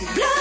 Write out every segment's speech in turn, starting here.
Blood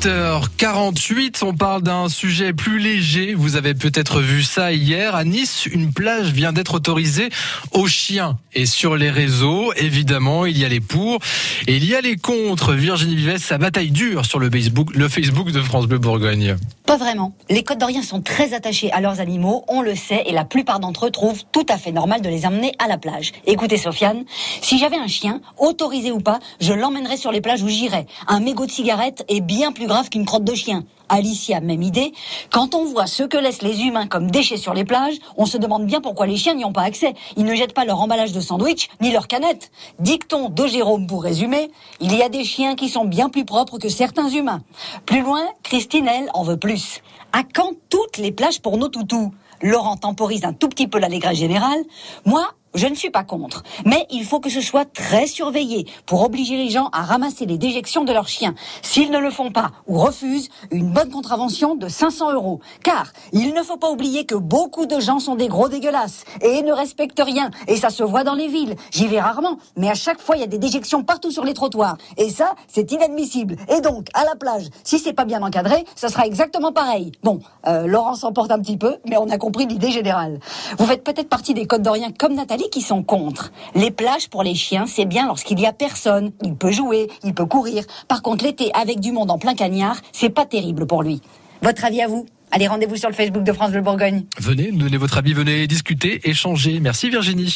8h48, on parle d'un sujet plus léger. Vous avez peut-être vu ça hier. À Nice, une plage vient d'être autorisée aux chiens. Et sur les réseaux, évidemment, il y a les pour et il y a les contre. Virginie Vives, sa bataille dure sur le Facebook, le Facebook de France Bleu Bourgogne. Pas vraiment. Les Côtes d'Orient sont très attachés à leurs animaux, on le sait, et la plupart d'entre eux trouvent tout à fait normal de les emmener à la plage. Écoutez, Sofiane, si j'avais un chien, autorisé ou pas, je l'emmènerais sur les plages où j'irais. Un mégot de cigarette est bien plus grave qu'une crotte de chien. Alicia, même idée. Quand on voit ce que laissent les humains comme déchets sur les plages, on se demande bien pourquoi les chiens n'y ont pas accès. Ils ne jettent pas leur emballage de sandwich, ni leur canette. Dicton de Jérôme pour résumer, il y a des chiens qui sont bien plus propres que certains humains. Plus loin, Christine, elle, en veut plus. À quand toutes les plages pour nos toutous? Laurent temporise un tout petit peu l'allégret général. Moi, je ne suis pas contre, mais il faut que ce soit très surveillé pour obliger les gens à ramasser les déjections de leurs chiens. S'ils ne le font pas ou refusent, une bonne contravention de 500 euros. Car il ne faut pas oublier que beaucoup de gens sont des gros dégueulasses et ne respectent rien. Et ça se voit dans les villes. J'y vais rarement, mais à chaque fois il y a des déjections partout sur les trottoirs. Et ça, c'est inadmissible. Et donc, à la plage, si c'est pas bien encadré, ça sera exactement pareil. Bon, euh, Laurent s'emporte un petit peu, mais on a compris l'idée générale. Vous faites peut-être partie des Côtes d'Orient comme Nathalie qui sont contre. Les plages pour les chiens, c'est bien lorsqu'il y a personne. Il peut jouer, il peut courir. Par contre, l'été avec du monde en plein cagnard, c'est pas terrible pour lui. Votre avis à vous Allez, rendez-vous sur le Facebook de France Bleu Bourgogne. Venez, donnez votre avis, venez discuter, échanger. Merci Virginie.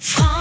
France